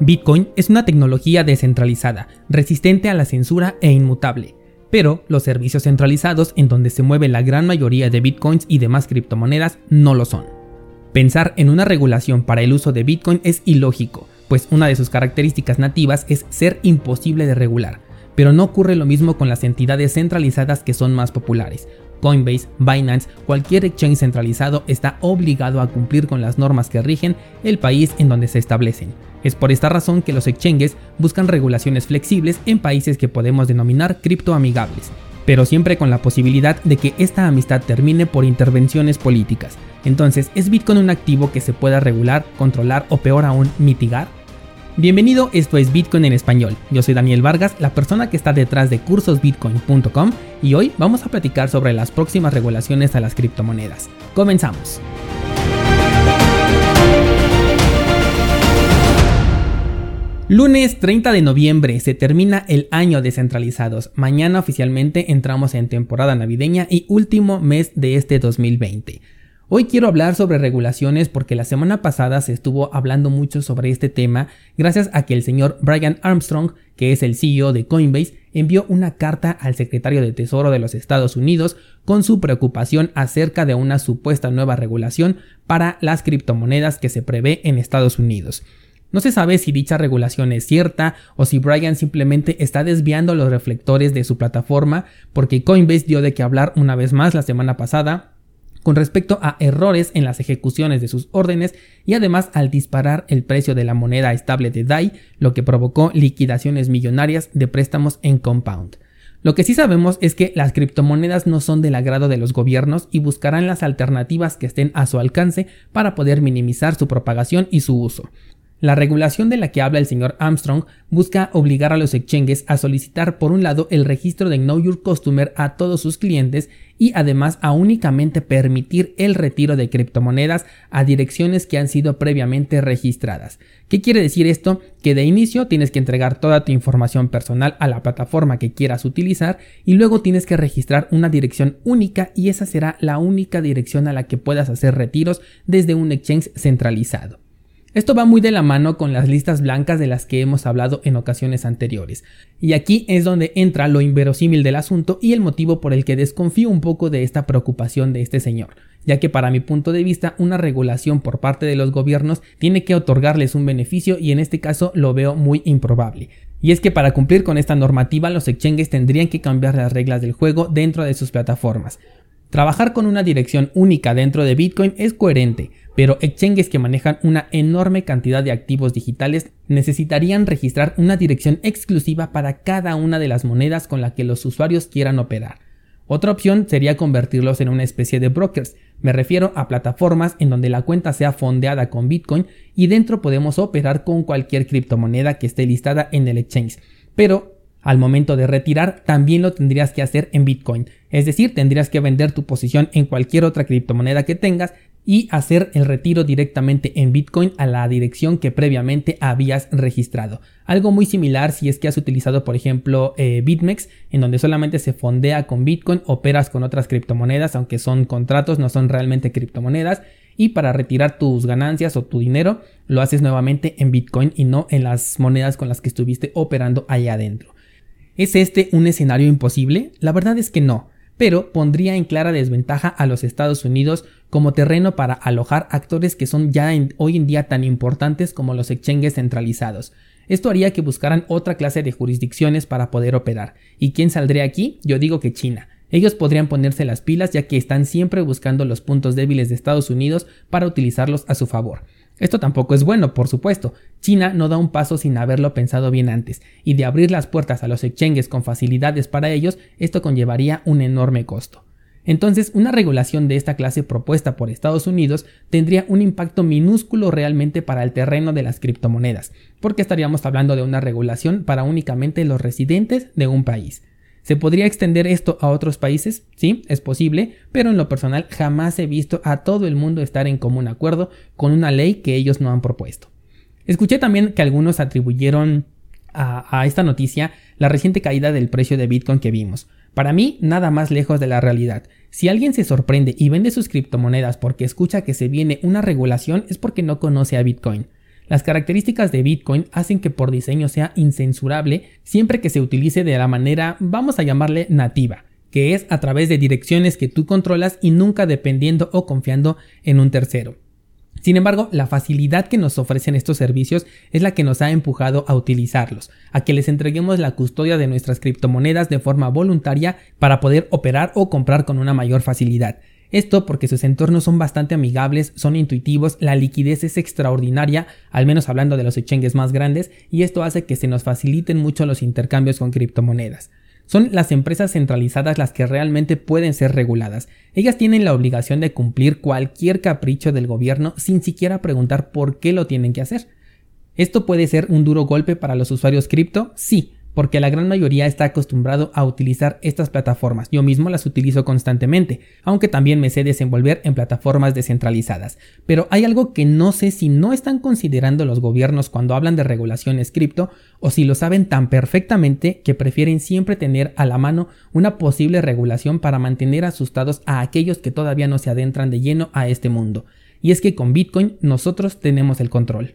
Bitcoin es una tecnología descentralizada, resistente a la censura e inmutable. Pero los servicios centralizados en donde se mueve la gran mayoría de bitcoins y demás criptomonedas no lo son. Pensar en una regulación para el uso de Bitcoin es ilógico, pues una de sus características nativas es ser imposible de regular. Pero no ocurre lo mismo con las entidades centralizadas que son más populares, Coinbase, Binance, cualquier exchange centralizado está obligado a cumplir con las normas que rigen el país en donde se establecen. Es por esta razón que los exchanges buscan regulaciones flexibles en países que podemos denominar criptoamigables, pero siempre con la posibilidad de que esta amistad termine por intervenciones políticas. Entonces, ¿es Bitcoin un activo que se pueda regular, controlar o peor aún mitigar? Bienvenido, esto es Bitcoin en español. Yo soy Daniel Vargas, la persona que está detrás de cursosbitcoin.com y hoy vamos a platicar sobre las próximas regulaciones a las criptomonedas. Comenzamos. Lunes 30 de noviembre se termina el año descentralizados. Mañana oficialmente entramos en temporada navideña y último mes de este 2020. Hoy quiero hablar sobre regulaciones porque la semana pasada se estuvo hablando mucho sobre este tema gracias a que el señor Brian Armstrong, que es el CEO de Coinbase, envió una carta al secretario de Tesoro de los Estados Unidos con su preocupación acerca de una supuesta nueva regulación para las criptomonedas que se prevé en Estados Unidos. No se sabe si dicha regulación es cierta o si Brian simplemente está desviando los reflectores de su plataforma porque Coinbase dio de qué hablar una vez más la semana pasada con respecto a errores en las ejecuciones de sus órdenes y además al disparar el precio de la moneda estable de DAI, lo que provocó liquidaciones millonarias de préstamos en Compound. Lo que sí sabemos es que las criptomonedas no son del agrado de los gobiernos y buscarán las alternativas que estén a su alcance para poder minimizar su propagación y su uso. La regulación de la que habla el señor Armstrong busca obligar a los exchanges a solicitar por un lado el registro de Know Your Customer a todos sus clientes y además a únicamente permitir el retiro de criptomonedas a direcciones que han sido previamente registradas. ¿Qué quiere decir esto? Que de inicio tienes que entregar toda tu información personal a la plataforma que quieras utilizar y luego tienes que registrar una dirección única y esa será la única dirección a la que puedas hacer retiros desde un exchange centralizado. Esto va muy de la mano con las listas blancas de las que hemos hablado en ocasiones anteriores. Y aquí es donde entra lo inverosímil del asunto y el motivo por el que desconfío un poco de esta preocupación de este señor, ya que para mi punto de vista una regulación por parte de los gobiernos tiene que otorgarles un beneficio y en este caso lo veo muy improbable. Y es que para cumplir con esta normativa los exchanges tendrían que cambiar las reglas del juego dentro de sus plataformas. Trabajar con una dirección única dentro de Bitcoin es coherente, pero exchanges que manejan una enorme cantidad de activos digitales necesitarían registrar una dirección exclusiva para cada una de las monedas con la que los usuarios quieran operar. Otra opción sería convertirlos en una especie de brokers, me refiero a plataformas en donde la cuenta sea fondeada con Bitcoin y dentro podemos operar con cualquier criptomoneda que esté listada en el exchange, pero al momento de retirar también lo tendrías que hacer en Bitcoin, es decir, tendrías que vender tu posición en cualquier otra criptomoneda que tengas y hacer el retiro directamente en Bitcoin a la dirección que previamente habías registrado. Algo muy similar si es que has utilizado por ejemplo eh, BitMEX en donde solamente se fondea con Bitcoin, operas con otras criptomonedas aunque son contratos, no son realmente criptomonedas y para retirar tus ganancias o tu dinero lo haces nuevamente en Bitcoin y no en las monedas con las que estuviste operando allá adentro. ¿Es este un escenario imposible? La verdad es que no, pero pondría en clara desventaja a los Estados Unidos como terreno para alojar actores que son ya hoy en día tan importantes como los exchanges centralizados. Esto haría que buscaran otra clase de jurisdicciones para poder operar. ¿Y quién saldría aquí? Yo digo que China. Ellos podrían ponerse las pilas ya que están siempre buscando los puntos débiles de Estados Unidos para utilizarlos a su favor. Esto tampoco es bueno, por supuesto. China no da un paso sin haberlo pensado bien antes, y de abrir las puertas a los exchanges con facilidades para ellos, esto conllevaría un enorme costo. Entonces, una regulación de esta clase propuesta por Estados Unidos tendría un impacto minúsculo realmente para el terreno de las criptomonedas, porque estaríamos hablando de una regulación para únicamente los residentes de un país. ¿Se podría extender esto a otros países? Sí, es posible, pero en lo personal jamás he visto a todo el mundo estar en común acuerdo con una ley que ellos no han propuesto. Escuché también que algunos atribuyeron a, esta noticia la reciente caída del precio de Bitcoin que vimos. Para mí, nada más lejos de la realidad. Si alguien se sorprende y vende sus criptomonedas porque escucha que se viene una regulación es porque no conoce a Bitcoin. Las características de Bitcoin hacen que por diseño sea incensurable siempre que se utilice de la manera, vamos a llamarle nativa, que es a través de direcciones que tú controlas y nunca dependiendo o confiando en un tercero. Sin embargo, la facilidad que nos ofrecen estos servicios es la que nos ha empujado a utilizarlos, a que les entreguemos la custodia de nuestras criptomonedas de forma voluntaria para poder operar o comprar con una mayor facilidad. Esto porque sus entornos son bastante amigables, son intuitivos, la liquidez es extraordinaria, al menos hablando de los exchanges más grandes, y esto hace que se nos faciliten mucho los intercambios con criptomonedas. Son las empresas centralizadas las que realmente pueden ser reguladas. Ellas tienen la obligación de cumplir cualquier capricho del gobierno sin siquiera preguntar por qué lo tienen que hacer. ¿Esto puede ser un duro golpe para los usuarios cripto? Sí, porque la gran mayoría está acostumbrado a utilizar estas plataformas. Yo mismo las utilizo constantemente, aunque también me sé desenvolver en plataformas descentralizadas. Pero hay algo que no sé si no están considerando los gobiernos cuando hablan de regulaciones cripto o si lo saben tan perfectamente que prefieren siempre tener a la mano una posible regulación para mantener asustados a aquellos que todavía no se adentran de lleno a este mundo. Y es que con Bitcoin nosotros tenemos el control.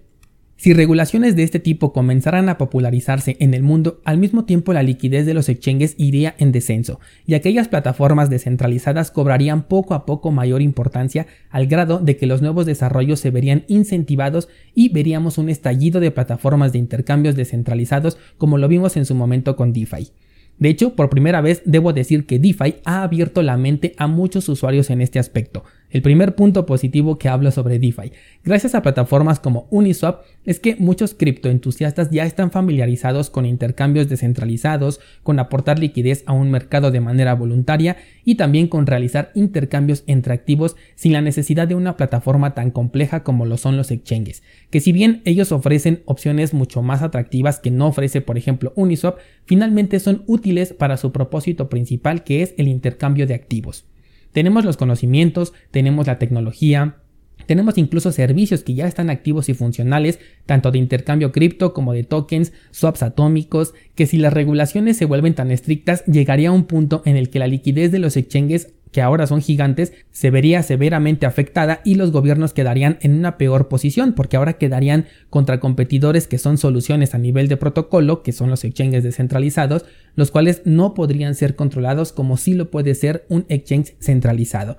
Si regulaciones de este tipo comenzaran a popularizarse en el mundo, al mismo tiempo la liquidez de los exchanges iría en descenso, y aquellas plataformas descentralizadas cobrarían poco a poco mayor importancia al grado de que los nuevos desarrollos se verían incentivados y veríamos un estallido de plataformas de intercambios descentralizados como lo vimos en su momento con DeFi. De hecho, por primera vez debo decir que DeFi ha abierto la mente a muchos usuarios en este aspecto, el primer punto positivo que hablo sobre DeFi, gracias a plataformas como Uniswap, es que muchos criptoentusiastas ya están familiarizados con intercambios descentralizados, con aportar liquidez a un mercado de manera voluntaria y también con realizar intercambios entre activos sin la necesidad de una plataforma tan compleja como lo son los exchanges, que si bien ellos ofrecen opciones mucho más atractivas que no ofrece por ejemplo Uniswap, finalmente son útiles para su propósito principal que es el intercambio de activos. Tenemos los conocimientos, tenemos la tecnología, tenemos incluso servicios que ya están activos y funcionales, tanto de intercambio cripto como de tokens, swaps atómicos, que si las regulaciones se vuelven tan estrictas, llegaría a un punto en el que la liquidez de los exchanges que ahora son gigantes, se vería severamente afectada y los gobiernos quedarían en una peor posición porque ahora quedarían contra competidores que son soluciones a nivel de protocolo, que son los exchanges descentralizados, los cuales no podrían ser controlados como si lo puede ser un exchange centralizado.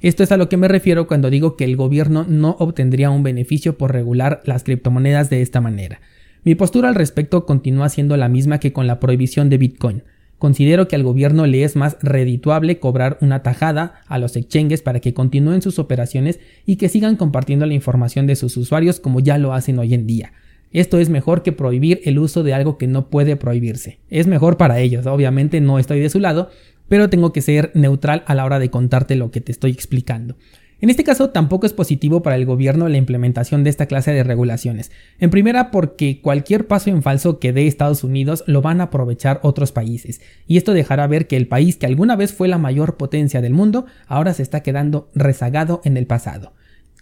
Esto es a lo que me refiero cuando digo que el gobierno no obtendría un beneficio por regular las criptomonedas de esta manera. Mi postura al respecto continúa siendo la misma que con la prohibición de Bitcoin. Considero que al gobierno le es más redituable cobrar una tajada a los exchanges para que continúen sus operaciones y que sigan compartiendo la información de sus usuarios como ya lo hacen hoy en día. Esto es mejor que prohibir el uso de algo que no puede prohibirse. Es mejor para ellos, obviamente no estoy de su lado, pero tengo que ser neutral a la hora de contarte lo que te estoy explicando. En este caso tampoco es positivo para el gobierno la implementación de esta clase de regulaciones. En primera porque cualquier paso en falso que dé Estados Unidos lo van a aprovechar otros países, y esto dejará ver que el país que alguna vez fue la mayor potencia del mundo ahora se está quedando rezagado en el pasado.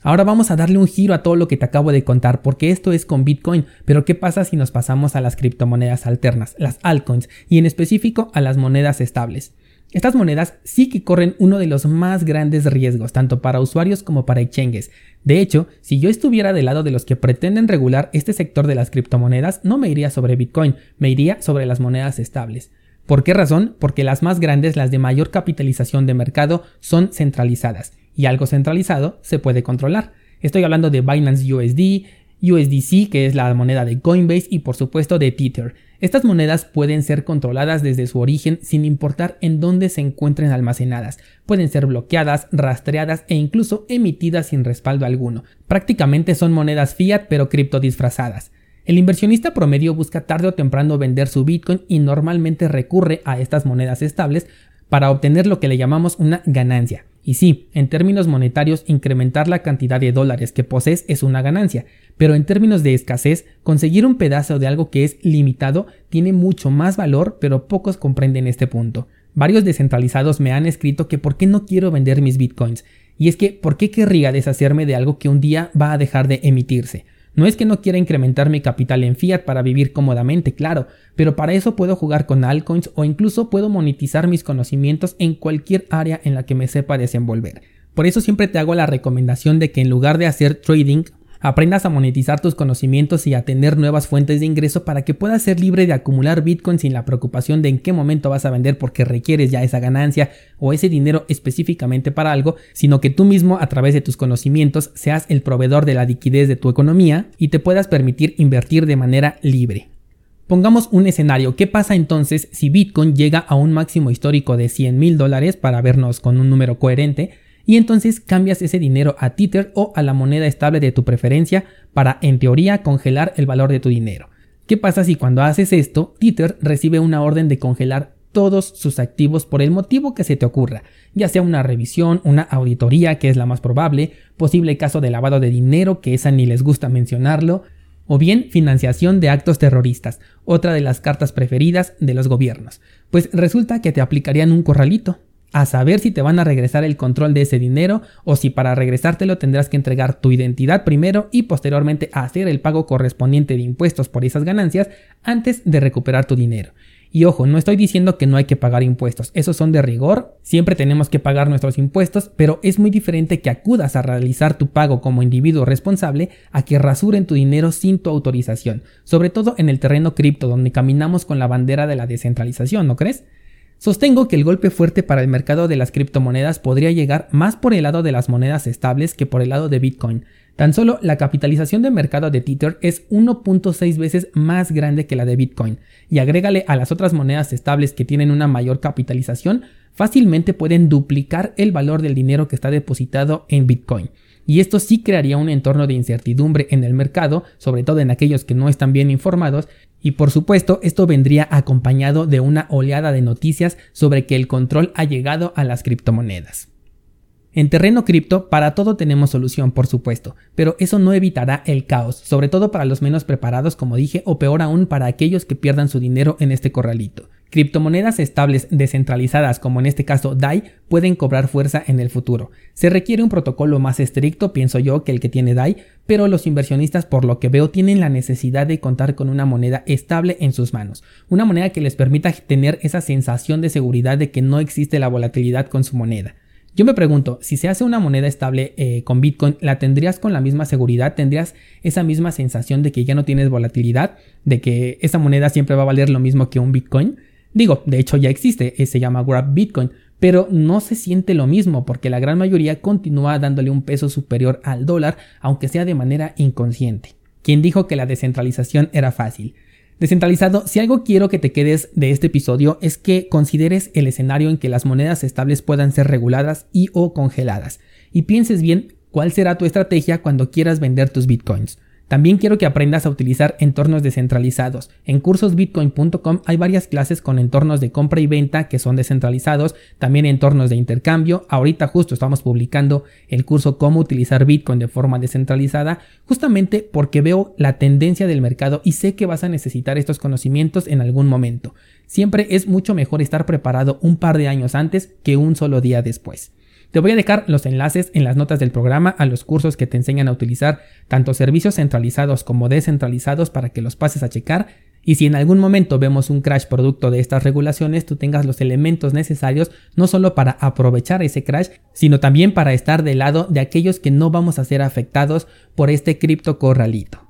Ahora vamos a darle un giro a todo lo que te acabo de contar, porque esto es con Bitcoin, pero ¿qué pasa si nos pasamos a las criptomonedas alternas, las altcoins, y en específico a las monedas estables? Estas monedas sí que corren uno de los más grandes riesgos, tanto para usuarios como para exchanges. De hecho, si yo estuviera del lado de los que pretenden regular este sector de las criptomonedas, no me iría sobre Bitcoin, me iría sobre las monedas estables. ¿Por qué razón? Porque las más grandes, las de mayor capitalización de mercado, son centralizadas, y algo centralizado se puede controlar. Estoy hablando de Binance USD, USDC, que es la moneda de Coinbase, y por supuesto de Tether. Estas monedas pueden ser controladas desde su origen sin importar en dónde se encuentren almacenadas. Pueden ser bloqueadas, rastreadas e incluso emitidas sin respaldo alguno. Prácticamente son monedas fiat pero cripto disfrazadas. El inversionista promedio busca tarde o temprano vender su Bitcoin y normalmente recurre a estas monedas estables para obtener lo que le llamamos una ganancia. Y sí, en términos monetarios, incrementar la cantidad de dólares que posees es una ganancia, pero en términos de escasez, conseguir un pedazo de algo que es limitado tiene mucho más valor, pero pocos comprenden este punto. Varios descentralizados me han escrito que por qué no quiero vender mis bitcoins, y es que ¿por qué querría deshacerme de algo que un día va a dejar de emitirse? No es que no quiera incrementar mi capital en fiat para vivir cómodamente, claro, pero para eso puedo jugar con altcoins o incluso puedo monetizar mis conocimientos en cualquier área en la que me sepa desenvolver. Por eso siempre te hago la recomendación de que en lugar de hacer trading aprendas a monetizar tus conocimientos y a tener nuevas fuentes de ingreso para que puedas ser libre de acumular Bitcoin sin la preocupación de en qué momento vas a vender porque requieres ya esa ganancia o ese dinero específicamente para algo, sino que tú mismo a través de tus conocimientos seas el proveedor de la liquidez de tu economía y te puedas permitir invertir de manera libre. Pongamos un escenario, ¿qué pasa entonces si Bitcoin llega a un máximo histórico de 100 mil dólares para vernos con un número coherente? Y entonces cambias ese dinero a Tether o a la moneda estable de tu preferencia para, en teoría, congelar el valor de tu dinero. ¿Qué pasa si cuando haces esto, Tether recibe una orden de congelar todos sus activos por el motivo que se te ocurra, ya sea una revisión, una auditoría, que es la más probable, posible caso de lavado de dinero, que esa ni les gusta mencionarlo, o bien financiación de actos terroristas, otra de las cartas preferidas de los gobiernos, pues resulta que te aplicarían un corralito, a saber si te van a regresar el control de ese dinero o si para regresártelo tendrás que entregar tu identidad primero y posteriormente hacer el pago correspondiente de impuestos por esas ganancias antes de recuperar tu dinero. Y ojo, no estoy diciendo que no hay que pagar impuestos, esos son de rigor, siempre tenemos que pagar nuestros impuestos, pero es muy diferente que acudas a realizar tu pago como individuo responsable a que rasuren tu dinero sin tu autorización, sobre todo en el terreno cripto donde caminamos con la bandera de la descentralización, ¿no crees? Sostengo que el golpe fuerte para el mercado de las criptomonedas podría llegar más por el lado de las monedas estables que por el lado de Bitcoin. Tan solo la capitalización de mercado de Tether es 1.6 veces más grande que la de Bitcoin, y agrégale a las otras monedas estables que tienen una mayor capitalización, fácilmente pueden duplicar el valor del dinero que está depositado en Bitcoin. Y esto sí crearía un entorno de incertidumbre en el mercado, sobre todo en aquellos que no están bien informados, y por supuesto, esto vendría acompañado de una oleada de noticias sobre que el control ha llegado a las criptomonedas. En terreno cripto, para todo tenemos solución, por supuesto, pero eso no evitará el caos, sobre todo para los menos preparados, como dije, o peor aún para aquellos que pierdan su dinero en este corralito. Criptomonedas estables descentralizadas, como en este caso DAI, pueden cobrar fuerza en el futuro. Se requiere un protocolo más estricto, pienso yo, que el que tiene DAI, pero los inversionistas, por lo que veo, tienen la necesidad de contar con una moneda estable en sus manos, una moneda que les permita tener esa sensación de seguridad de que no existe la volatilidad con su moneda. Yo me pregunto, si se hace una moneda estable eh, con Bitcoin, ¿la tendrías con la misma seguridad? ¿Tendrías esa misma sensación de que ya no tienes volatilidad? ¿De que esa moneda siempre va a valer lo mismo que un Bitcoin? Digo, de hecho ya existe, eh, se llama Grab Bitcoin, pero no se siente lo mismo porque la gran mayoría continúa dándole un peso superior al dólar, aunque sea de manera inconsciente. ¿Quién dijo que la descentralización era fácil? Descentralizado, si algo quiero que te quedes de este episodio es que consideres el escenario en que las monedas estables puedan ser reguladas y o congeladas, y pienses bien cuál será tu estrategia cuando quieras vender tus bitcoins. También quiero que aprendas a utilizar entornos descentralizados. En cursosbitcoin.com hay varias clases con entornos de compra y venta que son descentralizados, también entornos de intercambio. Ahorita justo estamos publicando el curso cómo utilizar Bitcoin de forma descentralizada, justamente porque veo la tendencia del mercado y sé que vas a necesitar estos conocimientos en algún momento. Siempre es mucho mejor estar preparado un par de años antes que un solo día después. Te voy a dejar los enlaces en las notas del programa a los cursos que te enseñan a utilizar tanto servicios centralizados como descentralizados para que los pases a checar y si en algún momento vemos un crash producto de estas regulaciones, tú tengas los elementos necesarios no solo para aprovechar ese crash, sino también para estar del lado de aquellos que no vamos a ser afectados por este cripto corralito.